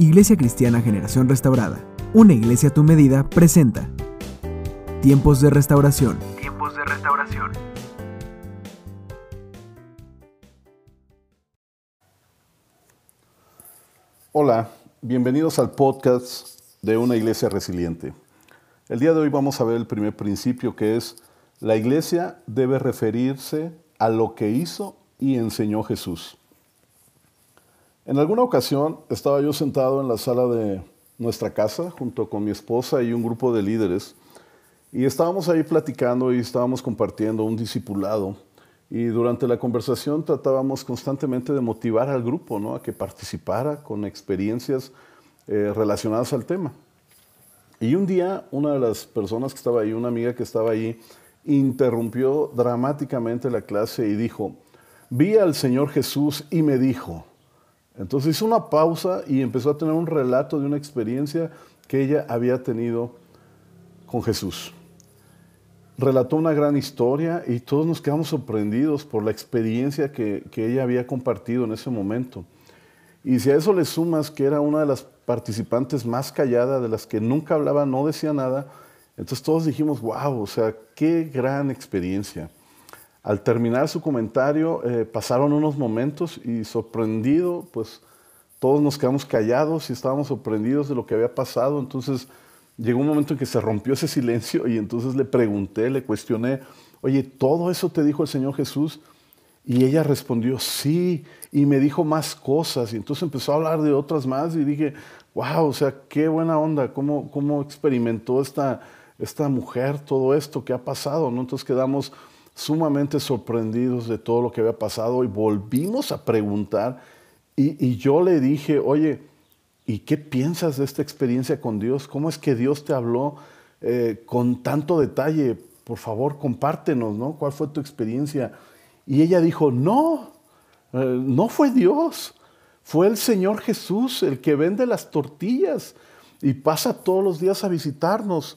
Iglesia Cristiana Generación Restaurada, una iglesia a tu medida, presenta Tiempos de Restauración. Tiempos de Restauración. Hola, bienvenidos al podcast de una iglesia resiliente. El día de hoy vamos a ver el primer principio que es la iglesia debe referirse a lo que hizo y enseñó Jesús. En alguna ocasión estaba yo sentado en la sala de nuestra casa junto con mi esposa y un grupo de líderes y estábamos ahí platicando y estábamos compartiendo un discipulado y durante la conversación tratábamos constantemente de motivar al grupo ¿no? a que participara con experiencias eh, relacionadas al tema. Y un día una de las personas que estaba ahí, una amiga que estaba ahí, interrumpió dramáticamente la clase y dijo, vi al Señor Jesús y me dijo. Entonces hizo una pausa y empezó a tener un relato de una experiencia que ella había tenido con Jesús. Relató una gran historia y todos nos quedamos sorprendidos por la experiencia que, que ella había compartido en ese momento. Y si a eso le sumas que era una de las participantes más callada, de las que nunca hablaba, no decía nada, entonces todos dijimos, wow, o sea, qué gran experiencia. Al terminar su comentario, eh, pasaron unos momentos y sorprendido, pues todos nos quedamos callados y estábamos sorprendidos de lo que había pasado. Entonces llegó un momento en que se rompió ese silencio y entonces le pregunté, le cuestioné, oye, ¿todo eso te dijo el Señor Jesús? Y ella respondió, sí, y me dijo más cosas. Y entonces empezó a hablar de otras más y dije, wow, o sea, qué buena onda, cómo, cómo experimentó esta esta mujer, todo esto que ha pasado, ¿no? Entonces quedamos sumamente sorprendidos de todo lo que había pasado y volvimos a preguntar y, yo le dije, oye, ¿y qué piensas de esta experiencia con Dios? ¿Cómo es que Dios te habló eh, con tanto detalle? Por favor, compártenos, ¿no? ¿Cuál fue tu experiencia? Y ella dijo, no, eh, no fue Dios, fue el Señor Jesús el que vende las tortillas y pasa todos los días a visitarnos.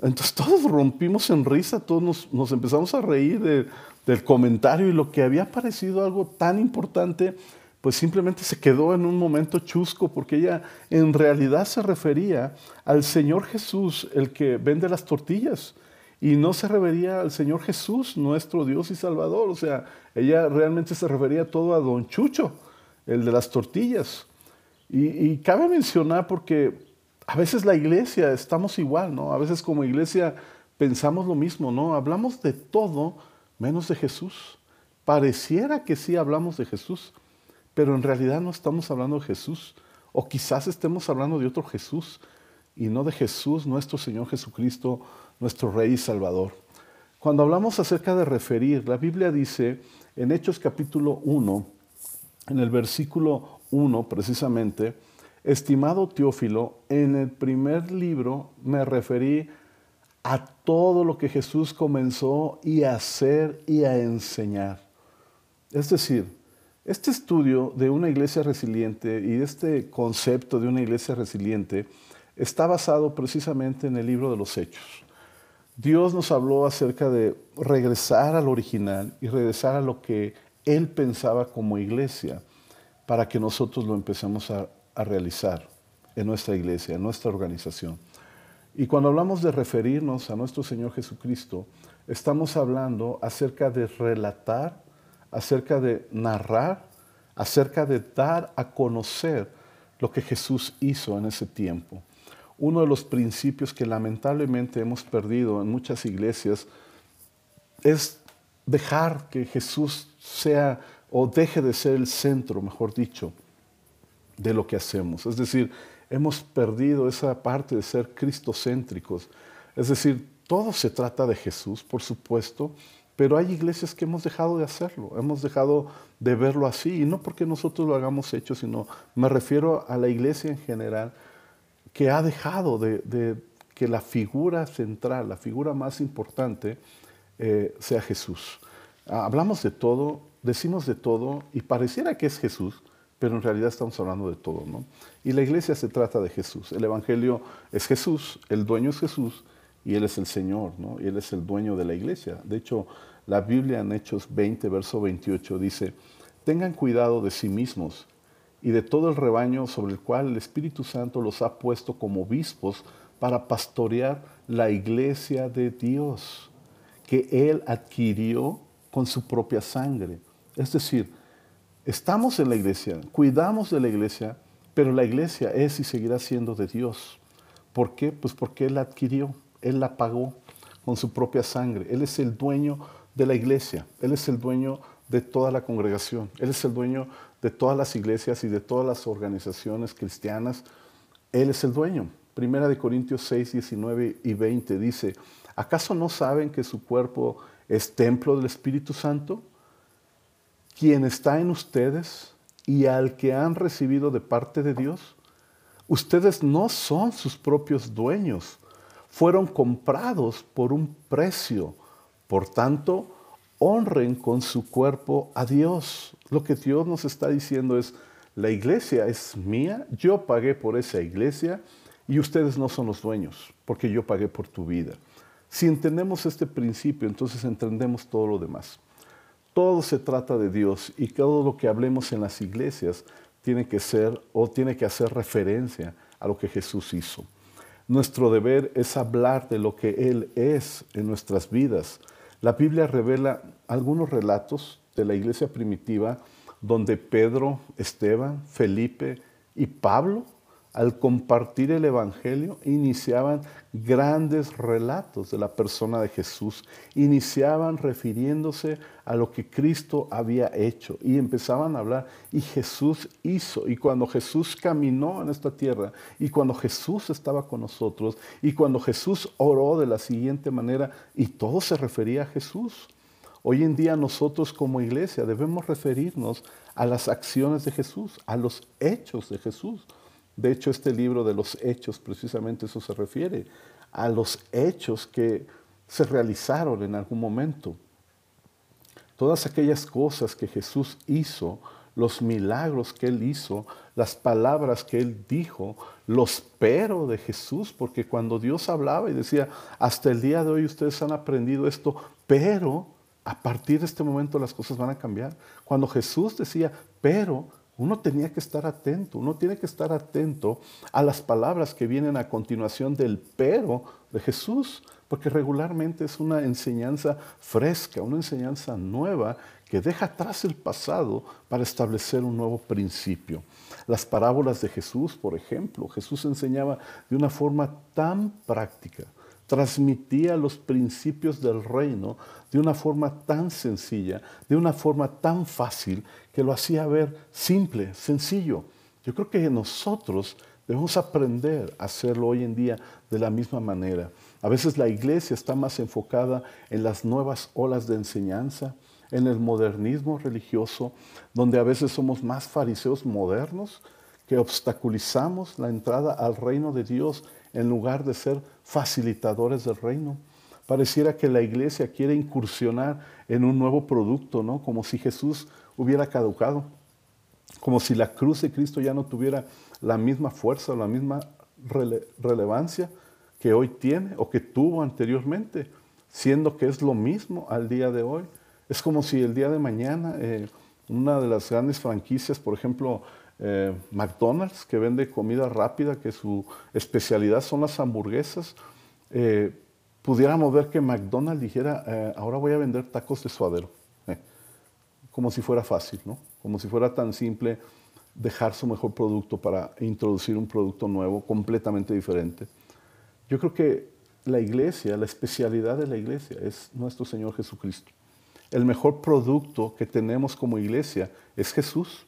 Entonces todos rompimos en risa, todos nos, empezamos a reír del comentario y lo que había parecido algo tan importante, pues simplemente se quedó en un momento chusco, porque ella en realidad se refería al Señor Jesús, el que vende las tortillas, y no se refería al Señor Jesús, nuestro Dios y Salvador. O sea, ella realmente se refería todo a Don Chucho, el de las tortillas. Y, cabe mencionar porque a veces la iglesia estamos igual, ¿no? A veces como iglesia pensamos lo mismo, ¿no? Hablamos de todo menos de Jesús. Pareciera que sí hablamos de Jesús, pero en realidad no estamos hablando de Jesús. O quizás estemos hablando de otro Jesús y no de Jesús, nuestro Señor Jesucristo, nuestro Rey y Salvador. Cuando hablamos acerca de referir, la Biblia dice en Hechos capítulo 1, en el versículo 1 precisamente, Estimado Teófilo, en el primer libro me referí a todo lo que Jesús comenzó y a hacer y a enseñar. Es decir, este estudio de una iglesia resiliente y este concepto de una iglesia resiliente está basado precisamente en el libro de los Hechos. Dios nos habló acerca de regresar al original y regresar a lo que Él pensaba como iglesia para que nosotros lo empecemos a a realizar en nuestra iglesia, en nuestra organización. Y cuando hablamos de referirnos a nuestro Señor Jesucristo, estamos hablando acerca de relatar, acerca de narrar, acerca de dar a conocer lo que Jesús hizo en ese tiempo. Uno de los principios que lamentablemente hemos perdido en muchas iglesias es dejar que Jesús sea o deje de ser el centro, mejor dicho, de lo que hacemos. Es decir, hemos perdido esa parte de ser cristocéntricos. Es decir, todo se trata de Jesús, por supuesto, pero hay iglesias que hemos dejado de hacerlo, hemos dejado de verlo así, y no porque nosotros lo hagamos hecho, sino me refiero a la iglesia en general, que ha dejado de, que la figura central, la figura más importante, eh, sea Jesús. Hablamos de todo, decimos de todo, y pareciera que es Jesús, pero en realidad estamos hablando de todo, ¿no? Y la iglesia se trata de Jesús. El Evangelio es Jesús, el dueño es Jesús y Él es el Señor, ¿no? Y Él es el dueño de la iglesia. De hecho, la Biblia en Hechos 20, verso 28 dice, tengan cuidado de sí mismos y de todo el rebaño sobre el cual el Espíritu Santo los ha puesto como obispos para pastorear la iglesia de Dios, que Él adquirió con su propia sangre. Es decir, estamos en la iglesia, cuidamos de la iglesia, pero la iglesia es y seguirá siendo de Dios. ¿Por qué? Pues porque Él la adquirió, Él la pagó con su propia sangre. Él es el dueño de la iglesia, Él es el dueño de toda la congregación, Él es el dueño de todas las iglesias y de todas las organizaciones cristianas. Él es el dueño. Primera de Corintios 6, 19 y 20 dice, ¿acaso no saben que su cuerpo es templo del Espíritu Santo? Quien está en ustedes y al que han recibido de parte de Dios. Ustedes no son sus propios dueños, fueron comprados por un precio. Por tanto, honren con su cuerpo a Dios. Lo que Dios nos está diciendo es, la iglesia es mía, yo pagué por esa iglesia y ustedes no son los dueños, porque yo pagué por tu vida. Si entendemos este principio, entonces entendemos todo lo demás. Todo se trata de Dios y todo lo que hablemos en las iglesias tiene que ser o tiene que hacer referencia a lo que Jesús hizo. Nuestro deber es hablar de lo que Él es en nuestras vidas. La Biblia revela algunos relatos de la iglesia primitiva donde Pedro, Esteban, Felipe y Pablo al compartir el Evangelio, iniciaban grandes relatos de la persona de Jesús, iniciaban refiriéndose a lo que Cristo había hecho y empezaban a hablar y Jesús hizo. Y cuando Jesús caminó en esta tierra y cuando Jesús estaba con nosotros y cuando Jesús oró de la siguiente manera y todo se refería a Jesús. Hoy en día nosotros como iglesia debemos referirnos a las acciones de Jesús, a los hechos de Jesús. De hecho, este libro de los hechos, precisamente eso se refiere, a los hechos que se realizaron en algún momento. Todas aquellas cosas que Jesús hizo, los milagros que Él hizo, las palabras que Él dijo, los pero de Jesús, porque cuando Dios hablaba y decía, hasta el día de hoy ustedes han aprendido esto, pero a partir de este momento las cosas van a cambiar. Cuando Jesús decía, pero uno tenía que estar atento, uno tiene que estar atento a las palabras que vienen a continuación del pero de Jesús, porque regularmente es una enseñanza fresca, una enseñanza nueva que deja atrás el pasado para establecer un nuevo principio. Las parábolas de Jesús, por ejemplo, Jesús enseñaba de una forma tan práctica, transmitía los principios del reino de una forma tan sencilla, de una forma tan fácil, que lo hacía ver simple, sencillo. Yo creo que nosotros debemos aprender a hacerlo hoy en día de la misma manera. A veces la iglesia está más enfocada en las nuevas olas de enseñanza, en el modernismo religioso, donde a veces somos más fariseos modernos que obstaculizamos la entrada al reino de Dios en lugar de ser facilitadores del reino. Pareciera que la iglesia quiere incursionar en un nuevo producto, ¿no? Como si Jesús hubiera caducado, como si la cruz de Cristo ya no tuviera la misma fuerza o la misma relevancia que hoy tiene o que tuvo anteriormente, siendo que es lo mismo al día de hoy. Es como si el día de mañana eh, una de las grandes franquicias, por ejemplo, eh, McDonald's, que vende comida rápida, que su especialidad son las hamburguesas, eh, pudiéramos ver que McDonald's dijera, eh, ahora voy a vender tacos de suadero, como si fuera fácil, ¿no? Como si fuera tan simple dejar su mejor producto para introducir un producto nuevo, completamente diferente. Yo creo que la iglesia, la especialidad de la iglesia es nuestro Señor Jesucristo. El mejor producto que tenemos como iglesia es Jesús.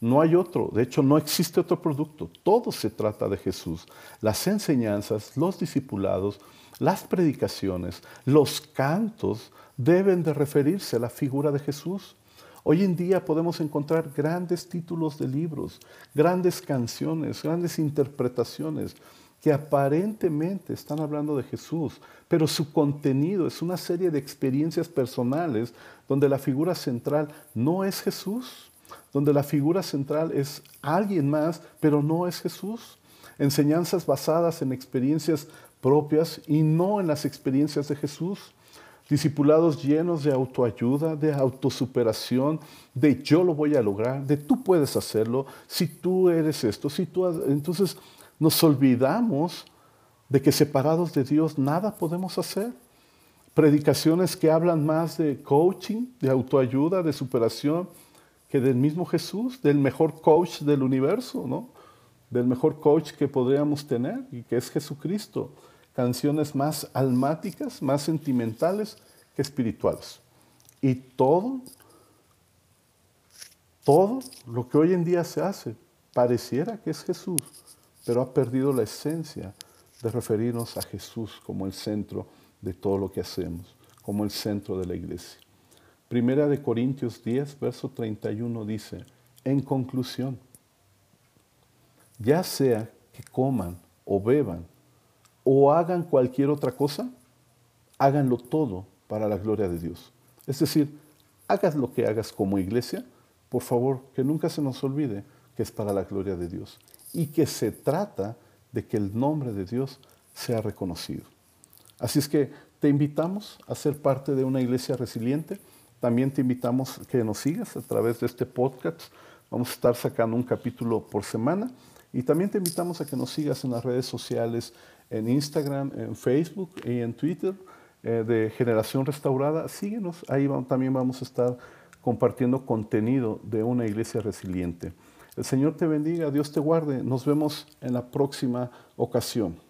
No hay otro, de hecho no existe otro producto, todo se trata de Jesús. Las enseñanzas, los discipulados, las predicaciones, los cantos deben de referirse a la figura de Jesús. Hoy en día podemos encontrar grandes títulos de libros, grandes canciones, grandes interpretaciones que aparentemente están hablando de Jesús, pero su contenido es una serie de experiencias personales donde la figura central no es Jesús, donde la figura central es alguien más, pero no es Jesús. Enseñanzas basadas en experiencias propias y no en las experiencias de Jesús. discipulados llenos de autoayuda, de autosuperación, de yo lo voy a lograr, de tú puedes hacerlo, si tú eres esto, si tú... Entonces nos olvidamos de que separados de Dios nada podemos hacer. Predicaciones que hablan más de coaching, de autoayuda, de superación, que del mismo Jesús, del mejor coach del universo, ¿no? Del mejor coach que podríamos tener y que es Jesucristo canciones más almáticas, más sentimentales que espirituales. Y todo, todo lo que hoy en día se hace pareciera que es Jesús, pero ha perdido la esencia de referirnos a Jesús como el centro de todo lo que hacemos, como el centro de la iglesia. Primera de Corintios 10, verso 31 dice, en conclusión, ya sea que coman o beban o hagan cualquier otra cosa, háganlo todo para la gloria de Dios. Es decir, hagas lo que hagas como iglesia, por favor, que nunca se nos olvide que es para la gloria de Dios y que se trata de que el nombre de Dios sea reconocido. Así es que te invitamos a ser parte de una iglesia resiliente. También te invitamos que nos sigas a través de este podcast. Vamos a estar sacando un capítulo por semana. Y también te invitamos a que nos sigas en las redes sociales, en Instagram, en Facebook y en Twitter eh, de Generación Restaurada. Síguenos, ahí también vamos a estar compartiendo contenido de una iglesia resiliente. El Señor te bendiga, Dios te guarde. Nos vemos en la próxima ocasión.